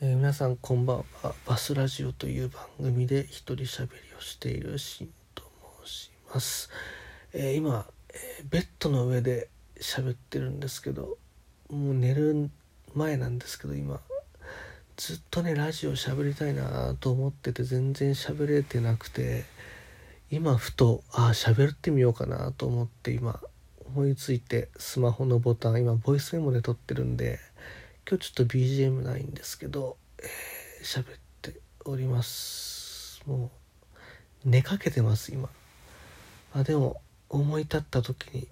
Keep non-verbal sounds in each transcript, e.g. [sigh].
えー皆さんこんばんは。バスラジオという番組で一人喋りをしているシンと申します、えー今、えーベッドの上で喋ってるんですけどもう寝る前なんですけど今ずっとねラジオ喋りたいなと思ってて全然喋れてなくて今ふとああ喋ってみようかなと思って今思いついてスマホのボタン今ボイスメモで撮ってるんで今日ちょっと BGM ないんですけどえー喋、っております。もう寝かけてます今。あでも思い立った時に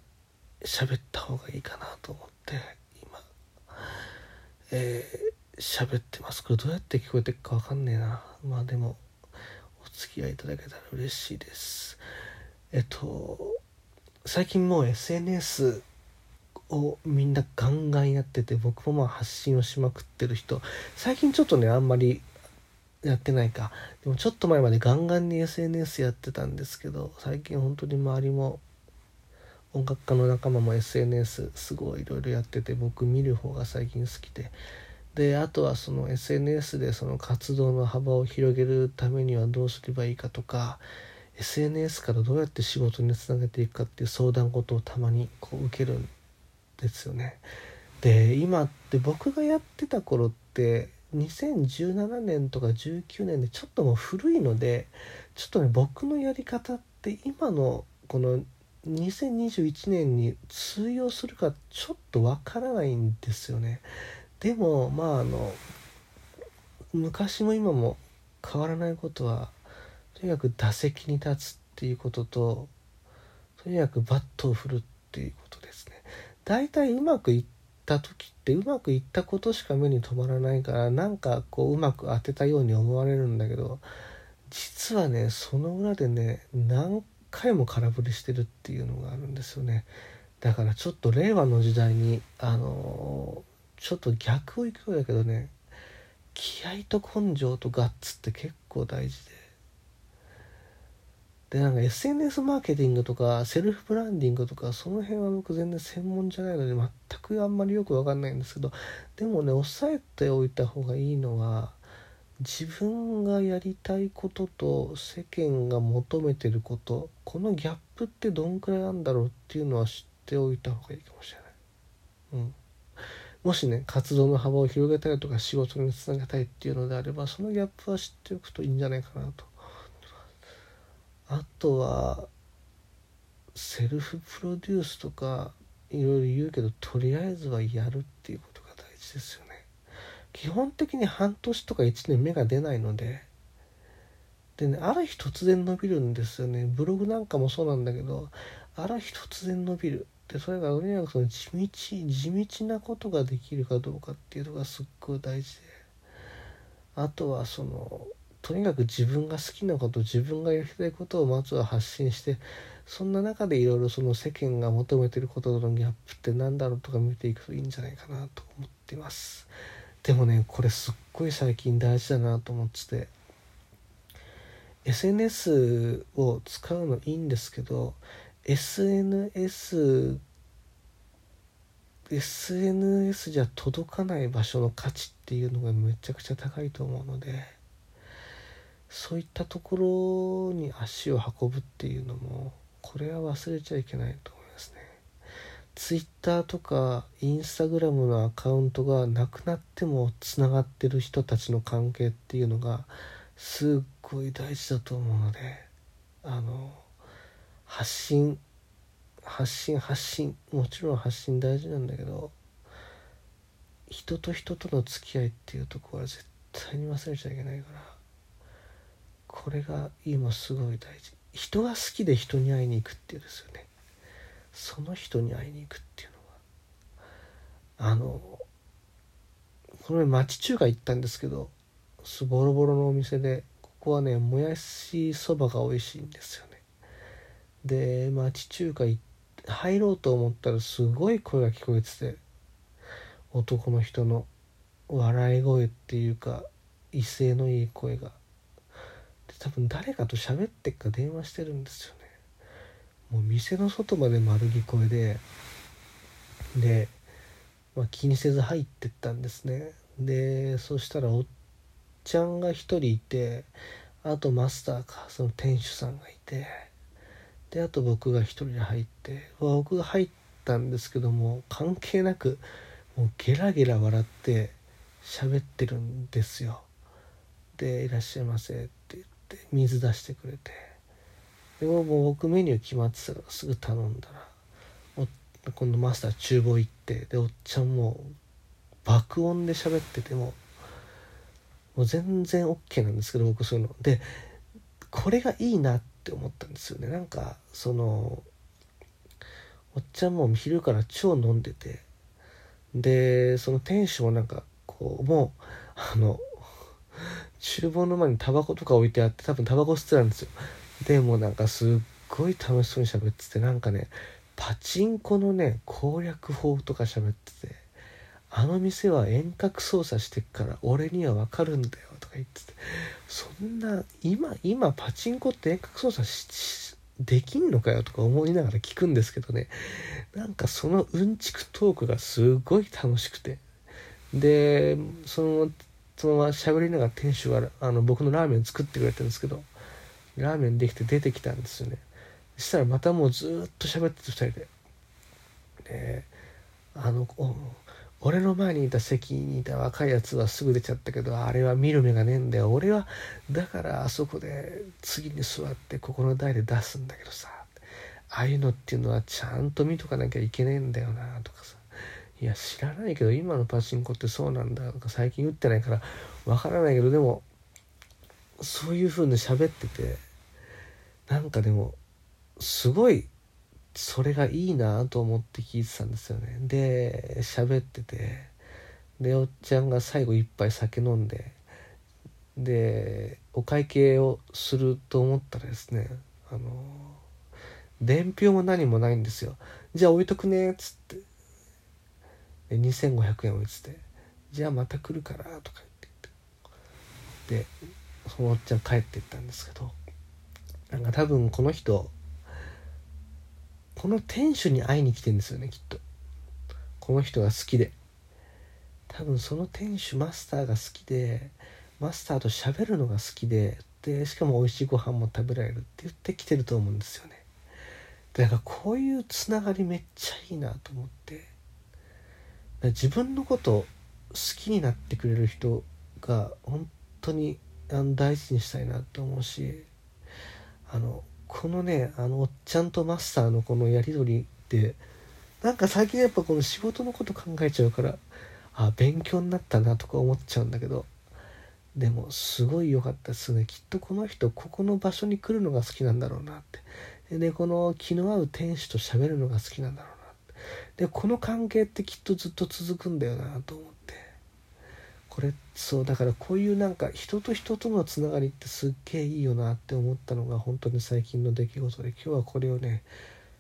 喋った方がいいかなと思って今。えー喋ってます。これどうやって聞こえてるかわかんねえな。まあでもお付き合いいただけたら嬉しいです。えっと最近もう SNS をみんなガンガンやってて僕もまあ発信をしまくってる人。最近ちょっとねあんまりやってないか。でもちょっと前までガンガンに SNS やってたんですけど最近本当に周りも音楽家の仲間も SNS すごいいろいろやってて僕見る方が最近好きで。であとはその SNS でその活動の幅を広げるためにはどうすればいいかとか SNS からどうやって仕事につなげていくかっていう相談事をたまにこう受けるんですよね。で今って僕がやってた頃って2017年とか19年でちょっともう古いのでちょっとね僕のやり方って今のこの2021年に通用するかちょっとわからないんですよね。でもまああの昔も今も変わらないことはとにかく打席に立つっていうことととにかくバットを振るっていうことですね。大体うまくいった時ってうまくいったことしか目に留まらないからなんかこううまく当てたように思われるんだけど実はねその裏でね何回も空振りしてるっていうのがあるんですよね。だからちょっと令和の時代にあのちょっと逆をいくようだけどね気合と根性とガッツって結構大事で。でなんか SNS マーケティングとかセルフブランディングとかその辺は僕全然専門じゃないので全くあんまりよく分かんないんですけどでもね押さえておいた方がいいのは自分がやりたいことと世間が求めてることこのギャップってどんくらいあるんだろうっていうのは知っておいた方がいいかもしれない。うんもしね活動の幅を広げたいとか仕事につなげたいっていうのであればそのギャップは知っておくといいんじゃないかなとあとはセルフプロデュースとかいろいろ言うけどとりあえずはやるっていうことが大事ですよね。基本的に半年とか1年芽が出ないので。でねある日突然伸びるんですよね。ブログなんかもそうなんだけどある日突然伸びる。でそれがとにかくその地道地道なことができるかどうかっていうのがすっごい大事で。あとはそのとにかく自分が好きなこと自分がやりたいことをまずは発信してそんな中でいろいろその世間が求めてることとのギャップって何だろうとか見ていくといいんじゃないかなと思ってます。でもねこれすっごい最近大事だなと思ってて SNS を使うのいいんですけど SNS SNS じゃ届かない場所の価値っていうのがめちゃくちゃ高いと思うのでそういったところに足を運ぶっていうのもこれは忘れちゃいけないと思いますね。Twitter とか Instagram のアカウントがなくなってもつながってる人たちの関係っていうのがすっごい大事だと思うのであの発信発信発信もちろん発信大事なんだけど人と人との付き合いっていうところは絶対に忘れちゃいけないからこれが今すごい大事。人が好きで人に会いに行くっていうですよね。その人に会いに行くっていうのはあのこの前町中華行ったんですけどすボロボロのお店でここはねもやしそばが美味しいんですよね。で町中華入ろうと思ったらすごい声が聞こえてて男の人の笑い声っていうか威勢のいい声が。多分誰かと喋ってっか電話してるんですよね。もう店の外まで丸聞こえでで、まあ、気にせず入ってったんですね。でそしたらおっちゃんが一人いてあとマスターかその店主さんがいてであと僕が一人で入って僕が入ったんですけども関係なくもうゲラゲラ笑って喋ってるんですよ。で「いらっしゃいませ」って言って水出してくれて。でももう僕メニュー決まってたからすぐ頼んだら今度マスター厨房行ってでおっちゃんも爆音で喋っててももう全然 OK なんですけど僕そういうの。でこれがいいなって思ったんですよね。なんかそのおっちゃんも昼から超飲んでてでその店主もなんかこうもうあの厨房の前にタバコとか置いてあって多分タバコ吸ってたんですよ。でもなんかすっごい楽しそうに喋っててなんかねパチンコのね攻略法とか喋っててあの店は遠隔操作してっから俺にはわかるんだよとか言っててそんな今今パチンコって遠隔操作できんのかよとか思いながら聞くんですけどねなんかそのうんちくトークがすごい楽しくて。でそのそのまま喋りながら店主があの僕のラーメン作ってくれてるんですけどラーメンできて出てきたんですよね。そしたらまたもうずっと喋ってて2人で。であの俺の前にいた席にいた若いやつはすぐ出ちゃったけどあれは見る目がねえんだよ。俺はだからあそこで次に座ってここの台で出すんだけどさああいうのっていうのはちゃんと見とかなきゃいけねえんだよなとかさ。いや知らないけど今のパチンコってそうなんだとか最近打ってないからわからないけどでもそういう風に喋っててなんかでもすごいそれがいいなと思って聞いてたんですよね。で喋っててでおっちゃんが最後一杯酒飲んででお会計をすると思ったらですねあの伝票も何もないんですよ。じゃあ置いとくねっつって。で2500円置いてて。じゃあまた来るからとか言って言って。でそのおっちゃん帰っていったんですけど。なんか多分この人この店主に会いに来てんですよねきっと。この人が好きで。多分その店主マスターが好きでマスターと喋るのが好きででしかも美味しいご飯も食べられるって言って来てると思うんですよね。だからこういうつながりめっちゃいいなと思って。自分のこと好きになってくれる人が本当にあの大事にしたいなと思うしあのこのねあのおっちゃんとマスターのこのやり取りってなんか最近やっぱこの仕事のこと考えちゃうからあ勉強になったなとか思っちゃうんだけどでもすごい良かったですね。きっとこの人ここの場所に来るのが好きなんだろうなって。でこの気の合う店主と喋るのが好きなんだろうでこの関係ってきっとずっと続くんだよなと思って。これそうだからこういうなんか人と人とのつながりってすっげえいいよなって思ったのが本当に最近の出来事で今日はこれをね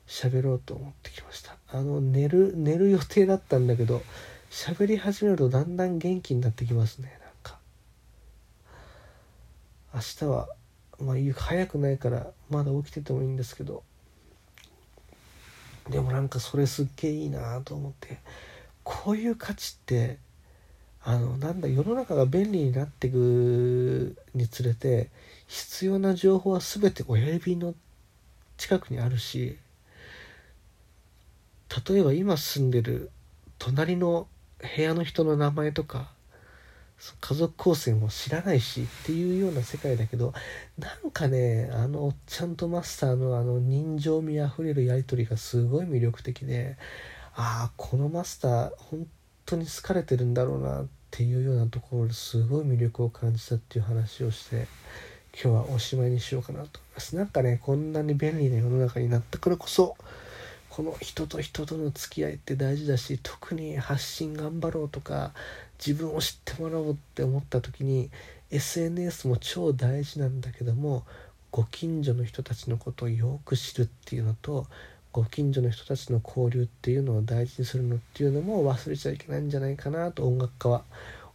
喋ろうと思ってきました。あの寝る寝る予定だったんだけど喋り始めるとだんだん元気になってきますねなんか。明日はまあ早くないからまだ起きててもいいんですけどでもなんかそれすっげえいいなと思ってこういう価値ってあのなんだ世の中が便利になっていくにつれて必要な情報は全て親指の近くにあるし例えば今住んでる隣の部屋の人の名前とか家族構成も知らないしっていうような世界だけどなんかねあのおっちゃんとマスターのあの人情味あふれるやり取りがすごい魅力的でああこのマスター本当に好かれてるんだろうなっていうようなところですごい魅力を感じたっていう話をして今日はおしまいにしようかなと思います。なんかねこんなに便利な世の中になったからこそこの人と人との付き合いって大事だし特に発信頑張ろうとか自分を知ってもらおうって思った時に SNS も超大事なんだけどもご近所の人たちのことをよく知るっていうのとご近所の人たちの交流っていうのを大事にするのっていうのも忘れちゃいけないんじゃないかなと音楽家は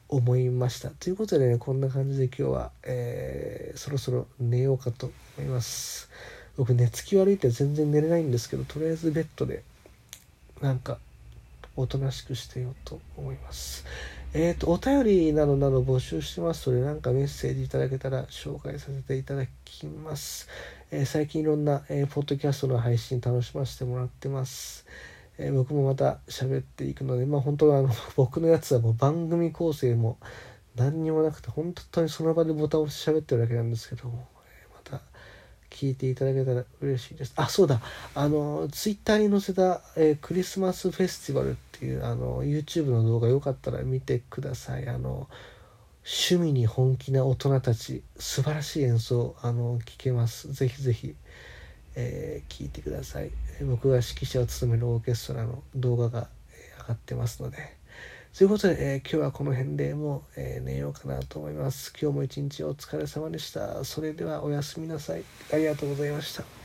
思いました。ということでねこんな感じで今日は、えー、そろそろ寝ようかと思います。僕寝つき悪いって全然寝れないんですけどとりあえずベッドでなんかおとなしくしてようと思います、えっ、とお便りなどなど募集してますので何かメッセージいただけたら紹介させていただきます、えー、最近いろんな、えー、ポッドキャストの配信楽しませてもらってます、えー、僕もまた喋っていくのでまあ本当はあの [laughs] 僕のやつはもう番組構成も何にもなくて本当にその場でボタンを押して喋ってるだけなんですけども、聞いていただけたら嬉しいです。あそうだ。あのツイッターに載せた、えクリスマスフェスティバルっていうあの YouTube の動画よかったら見てください。あの趣味に本気な大人たち素晴らしい演奏あの聞けます。ぜひぜひ、えー、聞いてください。僕が指揮者を務めるオーケストラの動画が上がってますので。ということで、えー、今日はこの辺でもう、えー、寝ようかなと思います。今日も一日お疲れ様でした。それではおやすみなさい。ありがとうございました。